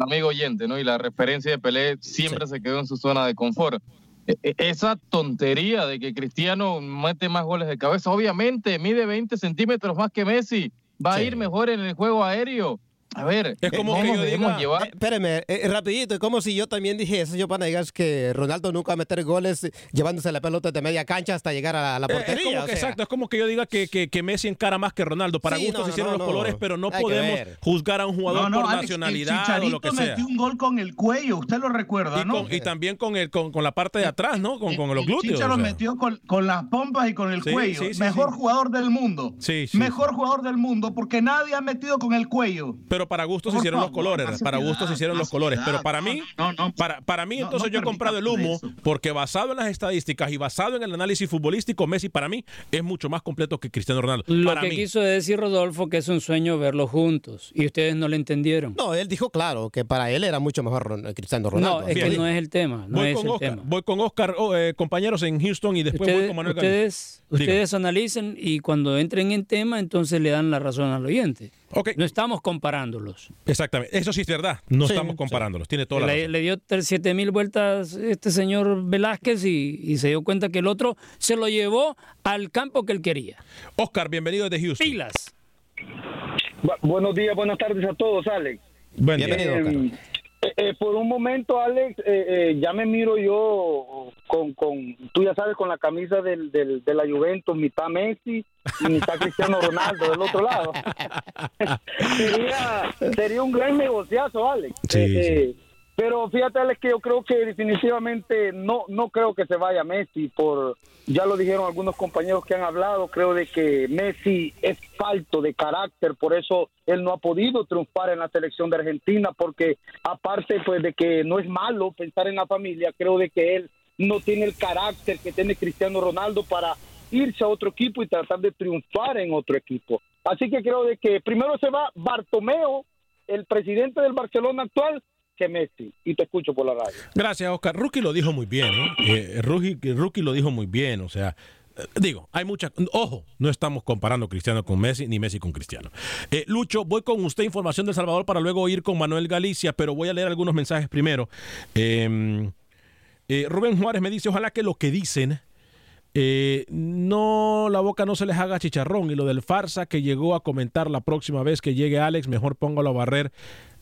amigo oyente, ¿no? Y la referencia de Pelé siempre sí. se quedó en su zona de confort. E, e, esa tontería de que Cristiano mete más goles de cabeza, obviamente mide 20 centímetros más que Messi, va sí. a ir mejor en el juego aéreo. A ver, es como que yo diga, llevar? Eh, espérame, eh, rapidito, es como si yo también dije eso, yo para digas que Ronaldo nunca va a meter goles llevándose la pelota de media cancha hasta llegar a la portería. Eh, es como que, sea. Exacto, es como que yo diga que, que, que, Messi encara más que Ronaldo. Para sí, gustos no, hicieron no, los colores, pero no Hay podemos juzgar a un jugador por Alex, nacionalidad o lo que sea. metió un gol con el cuello, usted lo recuerda, y ¿no? Con, y también con, el, con, con, la parte de atrás, ¿no? Con, con los glúteos. Chicharo o sea. metió con, con, las pompas y con el sí, cuello. Sí, Mejor jugador del mundo. Mejor jugador del mundo porque nadie ha metido con el cuello. Pero para gustos hicieron los colores, para gustos se hicieron los colores, pero para mí, para, para mí entonces yo he comprado el humo porque basado en las estadísticas y basado en el análisis futbolístico, Messi para mí es mucho más completo que Cristiano Ronaldo. Lo para que mí. quiso decir Rodolfo que es un sueño verlos juntos y ustedes no le entendieron. No, él dijo claro que para él era mucho mejor Cristiano Ronaldo. No, es Bien. que no es el tema, no voy es con el Oscar, tema. Voy con Oscar, oh, eh, compañeros en Houston y después ustedes, voy con Manuel Ustedes, ustedes analicen y cuando entren en tema entonces le dan la razón al oyente. Okay. No estamos comparándolos. Exactamente, eso sí es verdad. No sí, estamos comparándolos. Sí. Tiene toda la le, razón. le dio siete mil vueltas este señor Velázquez y, y, se dio cuenta que el otro se lo llevó al campo que él quería. Oscar, bienvenido desde Houston. Pilas. Bu buenos días, buenas tardes a todos, Alex. Buen Bienvenido, eh, Eh, eh, por un momento, Alex, eh, ya me miro yo con, con, tú ya sabes, con la camisa del, del, de la Juventus, mitad Messi y mitad Cristiano Ronaldo del otro lado. sería, sería un gran negociazo, Alex. Sí, pero fíjate, Alex, que yo creo que definitivamente no, no creo que se vaya Messi por, ya lo dijeron algunos compañeros que han hablado, creo de que Messi es falto de carácter, por eso él no ha podido triunfar en la selección de Argentina, porque aparte pues de que no es malo pensar en la familia, creo de que él no tiene el carácter que tiene Cristiano Ronaldo para irse a otro equipo y tratar de triunfar en otro equipo. Así que creo de que primero se va Bartomeo, el presidente del Barcelona actual, que Messi. Y te escucho por la radio. Gracias, Oscar. Rookie lo dijo muy bien, ¿eh? eh Rookie, lo dijo muy bien, o sea... Eh, digo, hay mucha. Ojo, no estamos comparando Cristiano con Messi ni Messi con Cristiano. Eh, Lucho, voy con usted información de Salvador para luego ir con Manuel Galicia, pero voy a leer algunos mensajes primero. Em, Rubén Juárez me dice: Ojalá que lo que dicen no, la boca no se les haga chicharrón. Y lo del farsa que llegó a comentar la próxima vez que llegue Alex, mejor póngalo a barrer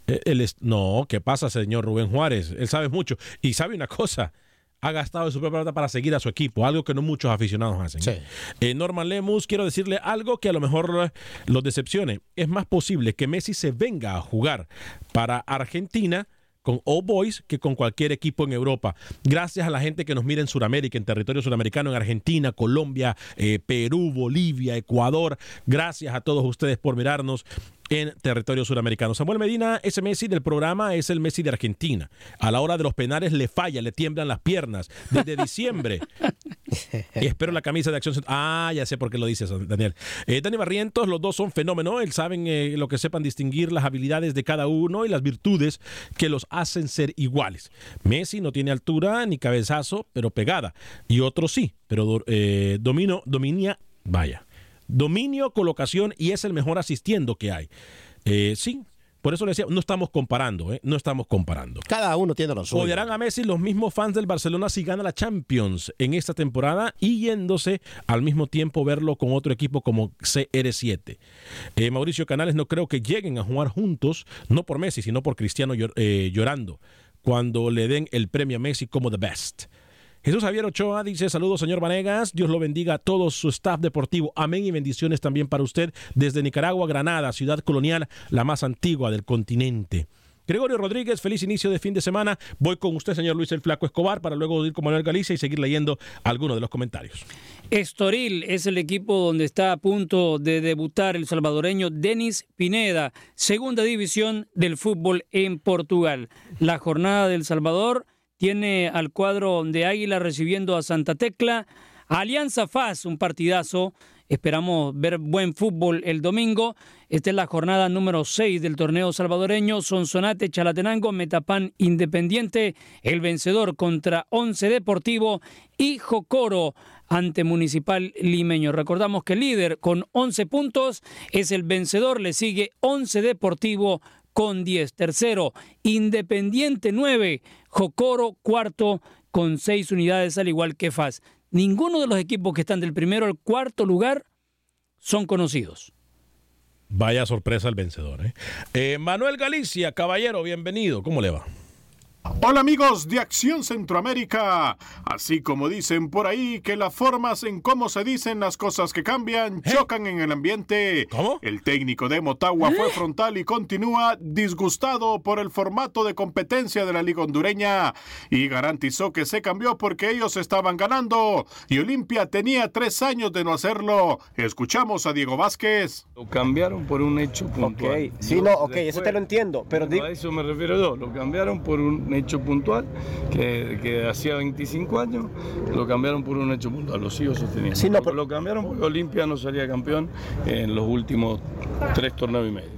eh, no, ¿qué pasa, señor Rubén Juárez? Él sabe mucho. Y sabe una cosa, ha gastado su propia plata para seguir a su equipo, algo que no muchos aficionados hacen. Eh, Norman Lemus, quiero decirle algo que a lo mejor los decepcione. Es más posible que Messi se venga a jugar para Argentina con All Boys que con cualquier equipo en Europa. Gracias a la gente que nos mira en Sudamérica, en territorio sudamericano, en Argentina, Colombia, eh, Perú, Bolivia, Ecuador. Gracias a todos ustedes por mirarnos en territorio suramericano. Samuel Medina, ese Messi del programa es el Messi de Argentina. A la hora de los penales le falla, le tiemblan las piernas. Desde diciembre. y espero la camisa de acción. Ah, ya sé por qué lo dices, Daniel. Eh, Dani Barrientos, los dos son fenómenos. Él saben eh, lo que sepan distinguir las habilidades de cada uno y las virtudes que los hacen ser iguales. Messi no tiene altura ni cabezazo, pero pegada. Y otros sí, pero eh, domino, dominia, vaya dominio, colocación y es el mejor asistiendo que hay. Eh, sí, por eso le decía, no estamos comparando, ¿eh? no estamos comparando. Cada uno tiene los suyo. Odiarán a Messi los mismos fans del Barcelona si gana la Champions en esta temporada y yéndose al mismo tiempo verlo con otro equipo como CR7. Eh, Mauricio Canales no creo que lleguen a jugar juntos, no por Messi, sino por Cristiano eh, llorando, cuando le den el premio a Messi como the best. Jesús Javier Ochoa dice, saludos señor Vanegas, Dios lo bendiga a todo su staff deportivo, amén y bendiciones también para usted desde Nicaragua, Granada, ciudad colonial, la más antigua del continente. Gregorio Rodríguez, feliz inicio de fin de semana. Voy con usted, señor Luis el Flaco Escobar, para luego ir con Manuel Galicia y seguir leyendo algunos de los comentarios. Estoril es el equipo donde está a punto de debutar el salvadoreño Denis Pineda, segunda división del fútbol en Portugal. La jornada del Salvador tiene al cuadro de Águila recibiendo a Santa Tecla. Alianza FAS, un partidazo. Esperamos ver buen fútbol el domingo. Esta es la jornada número 6 del torneo salvadoreño. Sonsonate, Chalatenango, Metapan Independiente, el vencedor contra Once Deportivo y Jocoro ante Municipal Limeño. Recordamos que el líder con 11 puntos es el vencedor, le sigue Once Deportivo con 10. Tercero, Independiente 9, Jocoro cuarto con 6 unidades al igual que FAS. Ninguno de los equipos que están del primero al cuarto lugar son conocidos. Vaya sorpresa el vencedor. ¿eh? Eh, Manuel Galicia, caballero, bienvenido. ¿Cómo le va? Hola amigos de Acción Centroamérica. Así como dicen por ahí que las formas en cómo se dicen las cosas que cambian ¿Eh? chocan en el ambiente. ¿Cómo? El técnico de Motagua fue ¿Eh? frontal y continúa disgustado por el formato de competencia de la Liga Hondureña y garantizó que se cambió porque ellos estaban ganando y Olimpia tenía tres años de no hacerlo. Escuchamos a Diego Vázquez. Lo cambiaron por un hecho puntual. Sí, no, ok, eso te lo entiendo. Pero a eso me refiero yo. Lo cambiaron por un hecho puntual que, que, hacía 25 años, lo cambiaron por un hecho puntual, lo sigo sosteniendo. Sí, Lo cambiaron porque Olimpia no salía campeón en los últimos tres torneos y medio.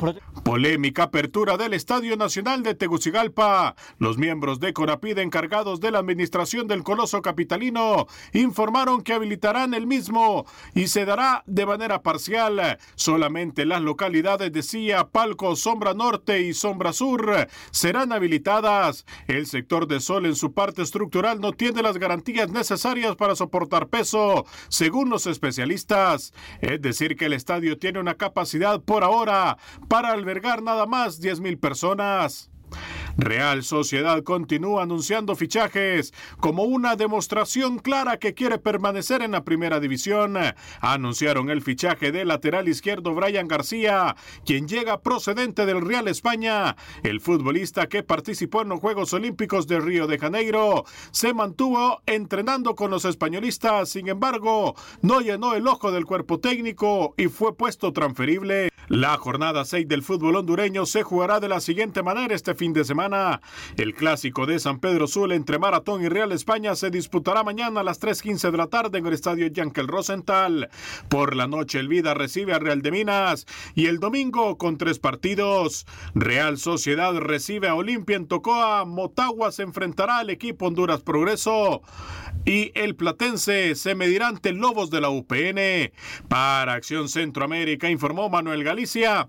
Polémica apertura del Estadio Nacional de Tegucigalpa. Los miembros de Corapide encargados de la administración del Coloso Capitalino informaron que habilitarán el mismo y se dará de manera parcial. Solamente las localidades de Silla, Palco, Sombra Norte y Sombra Sur serán habilitadas. El sector de Sol en su parte estructural no tiene las garantías necesarias para soportar peso, según los especialistas. Es decir, que el estadio tiene una capacidad por ahora para albergar nada más 10.000 personas. Real Sociedad continúa anunciando fichajes como una demostración clara que quiere permanecer en la primera división. Anunciaron el fichaje del lateral izquierdo Brian García, quien llega procedente del Real España. El futbolista que participó en los Juegos Olímpicos de Río de Janeiro se mantuvo entrenando con los españolistas, sin embargo, no llenó el ojo del cuerpo técnico y fue puesto transferible. La jornada 6 del fútbol hondureño se jugará de la siguiente manera este fin de semana. El clásico de San Pedro Sul entre Maratón y Real España se disputará mañana a las 3.15 de la tarde en el estadio Yankel Rosenthal. Por la noche el Vida recibe a Real de Minas y el domingo con tres partidos. Real Sociedad recibe a Olimpia en Tocoa, Motagua se enfrentará al equipo Honduras Progreso y el Platense se medirá ante Lobos de la UPN. Para Acción Centroamérica informó Manuel Galicia,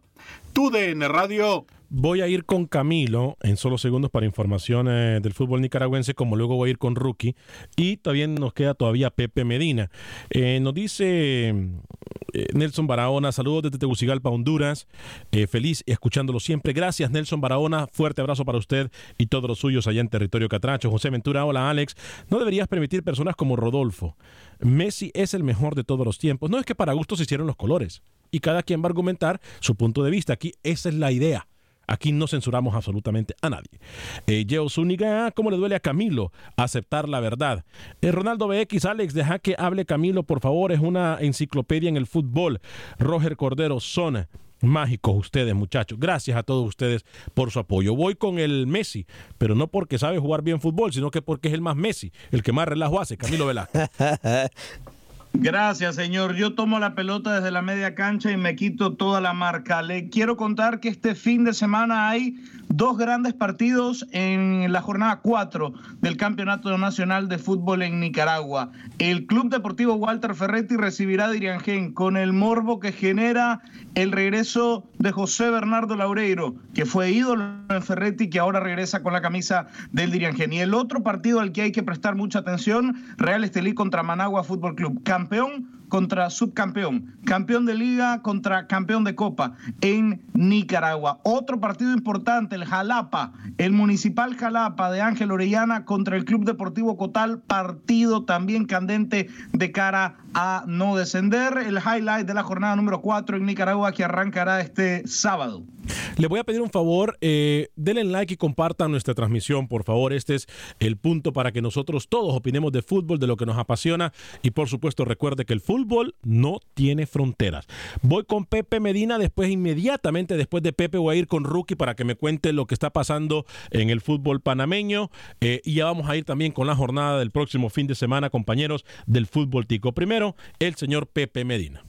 TUDN Radio. Voy a ir con Camilo en solo segundos para informaciones del fútbol nicaragüense, como luego voy a ir con Rookie. Y también nos queda todavía Pepe Medina. Eh, nos dice eh, Nelson Barahona, saludos desde Tegucigalpa, Honduras. Eh, feliz escuchándolo siempre. Gracias, Nelson Barahona. Fuerte abrazo para usted y todos los suyos allá en territorio catracho. José Ventura, hola Alex. No deberías permitir personas como Rodolfo. Messi es el mejor de todos los tiempos. No es que para gusto se hicieron los colores. Y cada quien va a argumentar su punto de vista. Aquí esa es la idea. Aquí no censuramos absolutamente a nadie. Eh, Geo Zúñiga, ¿cómo le duele a Camilo aceptar la verdad? Eh, Ronaldo BX, Alex, deja que hable Camilo, por favor, es una enciclopedia en el fútbol. Roger Cordero, son mágicos ustedes, muchachos. Gracias a todos ustedes por su apoyo. Voy con el Messi, pero no porque sabe jugar bien fútbol, sino que porque es el más Messi, el que más relajo hace, Camilo Velázquez. Gracias, señor. Yo tomo la pelota desde la media cancha y me quito toda la marca. Le quiero contar que este fin de semana hay dos grandes partidos en la jornada 4 del Campeonato Nacional de Fútbol en Nicaragua. El Club Deportivo Walter Ferretti recibirá a Diriangén con el morbo que genera el regreso de José Bernardo Laureiro, que fue ídolo en Ferretti que ahora regresa con la camisa del Diriangén. Y el otro partido al que hay que prestar mucha atención, Real Estelí contra Managua Fútbol Club. Campeón contra subcampeón, campeón de liga contra campeón de copa en Nicaragua. Otro partido importante, el Jalapa, el Municipal Jalapa de Ángel Orellana contra el Club Deportivo Cotal, partido también candente de cara a no descender. El highlight de la jornada número 4 en Nicaragua que arrancará este sábado. Le voy a pedir un favor, eh, denle like y compartan nuestra transmisión, por favor. Este es el punto para que nosotros todos opinemos de fútbol, de lo que nos apasiona y por supuesto recuerde que el fútbol no tiene fronteras. Voy con Pepe Medina, después inmediatamente después de Pepe voy a ir con Rookie para que me cuente lo que está pasando en el fútbol panameño eh, y ya vamos a ir también con la jornada del próximo fin de semana, compañeros del fútbol tico. Primero, el señor Pepe Medina.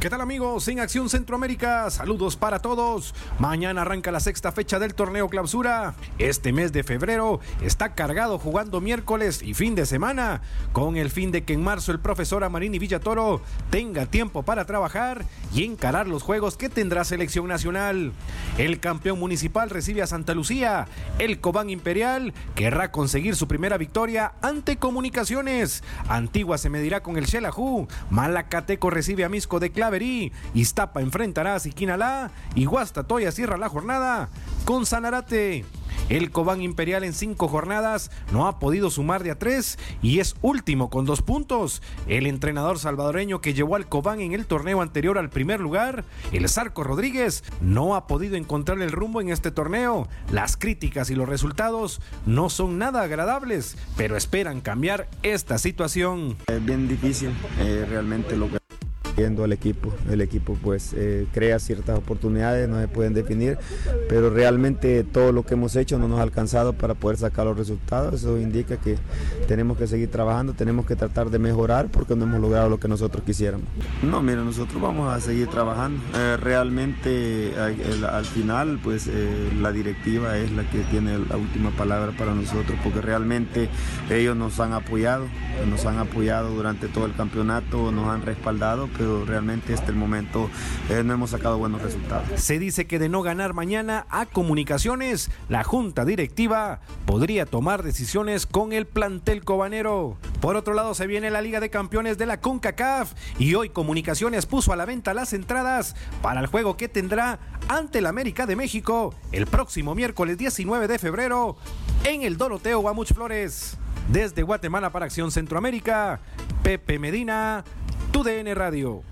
¿Qué tal amigos? En Acción Centroamérica, saludos para todos. Mañana arranca la sexta fecha del torneo clausura. Este mes de febrero está cargado jugando miércoles y fin de semana, con el fin de que en marzo el profesor Amarini Villatoro tenga tiempo para trabajar y encarar los juegos que tendrá selección nacional. El campeón municipal recibe a Santa Lucía. El Cobán Imperial querrá conseguir su primera victoria ante Comunicaciones. Antigua se medirá con el Xelajú. Malacateco recibe a Misco de Clave Iztapa enfrentará a Siquinalá y Guastatoya cierra la jornada con Sanarate. El Cobán Imperial en cinco jornadas no ha podido sumar de a tres y es último con dos puntos. El entrenador salvadoreño que llevó al Cobán en el torneo anterior al primer lugar, el Zarco Rodríguez, no ha podido encontrar el rumbo en este torneo. Las críticas y los resultados no son nada agradables, pero esperan cambiar esta situación. Es bien difícil eh, realmente lo que al equipo. El equipo pues eh, crea ciertas oportunidades, no se pueden definir, pero realmente todo lo que hemos hecho no nos ha alcanzado para poder sacar los resultados. Eso indica que tenemos que seguir trabajando, tenemos que tratar de mejorar porque no hemos logrado lo que nosotros quisiéramos. No, mira, nosotros vamos a seguir trabajando. Eh, realmente al final pues eh, la directiva es la que tiene la última palabra para nosotros porque realmente ellos nos han apoyado, nos han apoyado durante todo el campeonato, nos han respaldado, pero realmente este el momento eh, no hemos sacado buenos resultados. Se dice que de no ganar mañana a comunicaciones, la junta directiva podría tomar decisiones con el plantel cobanero. Por otro lado, se viene la Liga de Campeones de la CONCACAF y hoy Comunicaciones puso a la venta las entradas para el juego que tendrá ante el América de México el próximo miércoles 19 de febrero en el Doroteo Guamuch Flores. Desde Guatemala para Acción Centroamérica, Pepe Medina, TUDN Radio.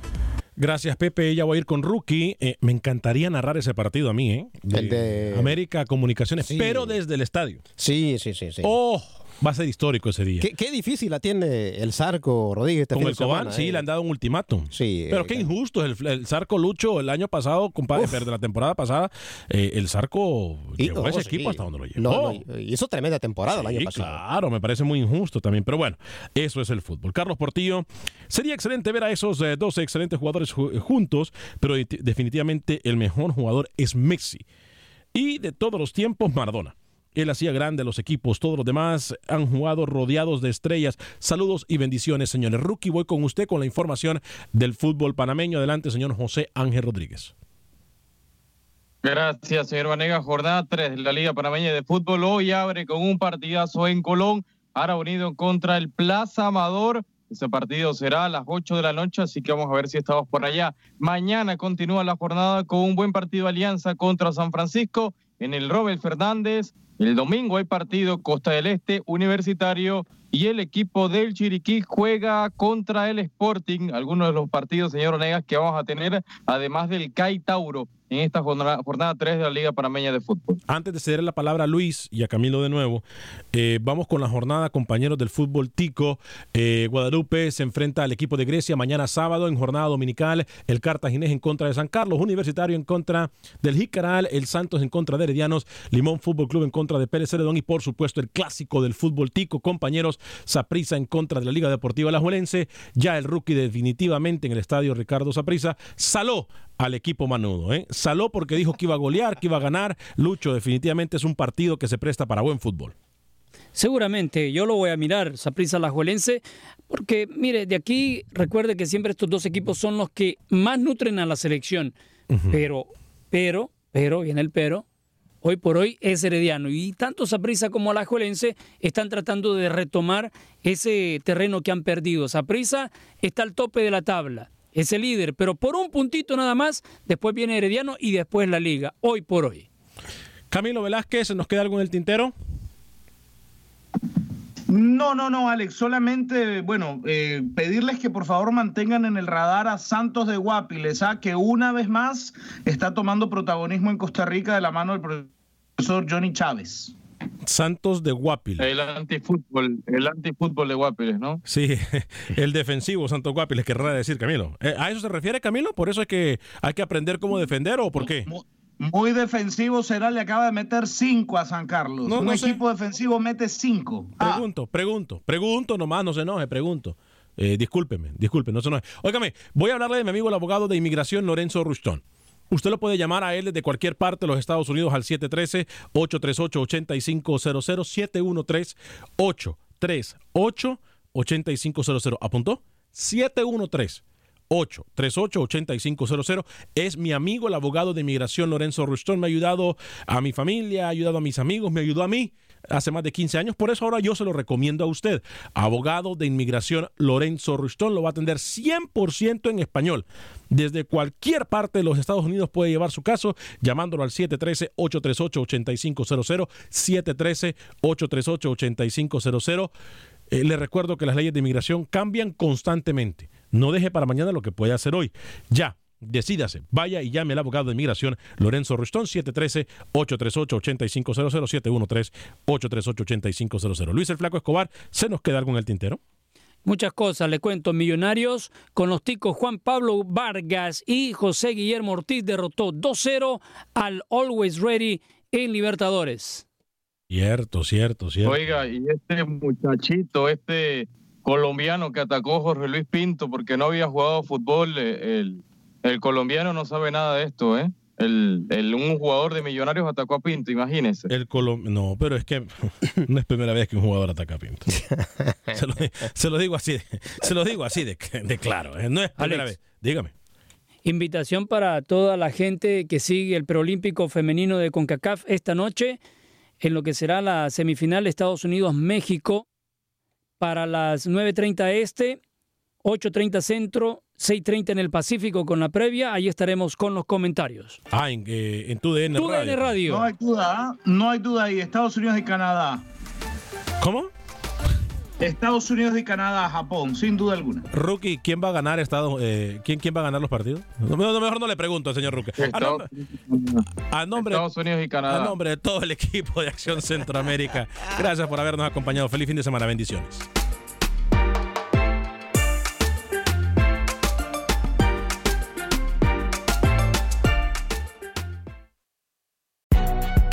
Gracias, Pepe. Ya voy a ir con Rookie. Eh, me encantaría narrar ese partido a mí, ¿eh? El de- América Comunicaciones, Sí. pero desde el estadio. Sí, sí, sí. sí. ¡Oh! Va a ser histórico ese día. ¿Qué, qué difícil la tiene el Zarco Rodríguez este Con el Cobán, sí, eh. le han dado un ultimátum. Sí. Pero eh, qué injusto. El, el Zarco Lucho el año pasado, compadre, de la temporada pasada, eh, el Zarco y- llevó no, ese sí. equipo hasta donde lo llevó. No, no, hizo tremenda temporada el año pasado. Claro, me parece muy injusto también. Pero bueno, eso es el fútbol. Carlos Portillo, sería excelente ver a esos eh, 12 excelentes jugadores ju- juntos, pero de- definitivamente el mejor jugador es Messi. Y de todos los tiempos, Maradona. Él hacía grande los equipos, todos los demás han jugado rodeados de estrellas. Saludos y bendiciones, señores. Rookie, voy con usted con la información del fútbol panameño. Adelante, señor José Ángel Rodríguez. Gracias, señor Vanega. Jornada 3 de la Liga Panameña de Fútbol. Hoy abre con un partidazo en Colón. Ahora unido contra el Plaza Amador. Ese partido será a las 8 de la noche, así que vamos a ver si estamos por allá. Mañana continúa la jornada con un buen partido Alianza contra San Francisco en el Robert Fernández. El domingo hay partido Costa del Este, Universitario y el equipo del Chiriquí juega contra el Sporting. Algunos de los partidos, señor Onegas, que vamos a tener, además del CAI Tauro, en esta jornada, jornada 3 de la Liga Panameña de Fútbol. Antes de ceder la palabra a Luis y a Camilo de nuevo, eh, vamos con la jornada, compañeros del fútbol tico. Eh, Guadalupe se enfrenta al equipo de Grecia mañana sábado en jornada dominical. El Cartaginés en contra de San Carlos, Universitario en contra del Jicaral, el Santos en contra de Heredianos, Limón Fútbol Club en contra de Pérez Ceredón y por supuesto el clásico del fútbol tico, compañeros, Saprissa en contra de la Liga Deportiva Alajuelense. Ya el rookie definitivamente en el estadio Ricardo Saprissa saló al equipo manudo. ¿eh? Saló porque dijo que iba a golear, que iba a ganar. Lucho, definitivamente es un partido que se presta para buen fútbol. Seguramente, yo lo voy a mirar, Saprissa Lajuelense, porque mire, de aquí recuerde que siempre estos dos equipos son los que más nutren a la selección. Pero, pero, pero, viene el pero, hoy por hoy es Herediano. Y tanto Saprissa como Alajuelense están tratando de retomar ese terreno que han perdido. Saprissa está al tope de la tabla, es el líder, pero por un puntito nada más, después viene Herediano y después la liga, hoy por hoy. Camilo Velázquez, ¿nos queda algo en el tintero? No, no, no, Alex, solamente, bueno, eh, pedirles que por favor mantengan en el radar a Santos de Guapiles, ¿ah? que una vez más está tomando protagonismo en Costa Rica de la mano del profesor Johnny Chávez. Santos de Guapiles. El antifútbol, el antifútbol de Guapiles, ¿no? Sí, el defensivo Santos Guapiles, querrá decir Camilo. Eh, ¿A eso se refiere Camilo? ¿Por eso es que hay que aprender cómo defender o por qué? Muy defensivo será, le acaba de meter cinco a San Carlos. No, Un no sé. equipo defensivo mete cinco. Pregunto, pregunto, pregunto nomás, no se enoje, pregunto. Eh, discúlpeme, disculpe, no se enoje. Óigame, voy a hablarle de mi amigo el abogado de inmigración Lorenzo Rustón. Usted lo puede llamar a él desde cualquier parte de los Estados Unidos al 713-838-8500, 713-838-8500. ¿Apuntó? 713. 838-8500. Es mi amigo, el abogado de inmigración Lorenzo Rustón. Me ha ayudado a mi familia, ha ayudado a mis amigos, me ayudó a mí hace más de 15 años. Por eso ahora yo se lo recomiendo a usted. Abogado de inmigración Lorenzo Rustón lo va a atender 100% en español. Desde cualquier parte de los Estados Unidos puede llevar su caso llamándolo al 713-838-8500. 713-838-8500. Eh, le recuerdo que las leyes de inmigración cambian constantemente. No deje para mañana lo que puede hacer hoy. Ya, decídase. Vaya y llame al abogado de inmigración Lorenzo Rustón, 713-838-8500, 713-838-8500. Luis el Flaco Escobar, ¿se nos queda algo en el tintero? Muchas cosas, le cuento. Millonarios con los ticos Juan Pablo Vargas y José Guillermo Ortiz derrotó 2-0 al Always Ready en Libertadores. Cierto, cierto, cierto. Oiga, y este muchachito, este colombiano que atacó a Jorge Luis Pinto porque no había jugado fútbol, eh, el, el colombiano no sabe nada de esto, ¿eh? El, el- un jugador de Millonarios atacó a Pinto, imagínese. El Colom no, pero es que no es primera vez que un jugador ataca a Pinto. se, lo, se lo digo así, de- se lo digo así de, de claro. ¿eh? No es primera Alex, vez. Dígame. Invitación para toda la gente que sigue el preolímpico femenino de CONCACAF esta noche en lo que será la semifinal Estados Unidos-México para las 9.30 este, 8.30 centro, 6.30 en el Pacífico con la previa. Ahí estaremos con los comentarios. Ah, en, eh, en tu DN, DN Radio. No hay duda, ¿ah? no hay duda ahí. Estados Unidos y Canadá. ¿Cómo? Estados Unidos y Canadá, Japón, sin duda alguna. Rookie, ¿quién va a ganar Estados eh, ¿quién, ¿Quién va a ganar los partidos? No, mejor no le pregunto, señor Rookie. A nombre, a nombre, Estados Unidos y Canadá. A nombre de todo el equipo de Acción Centroamérica. Gracias por habernos acompañado. Feliz fin de semana. Bendiciones.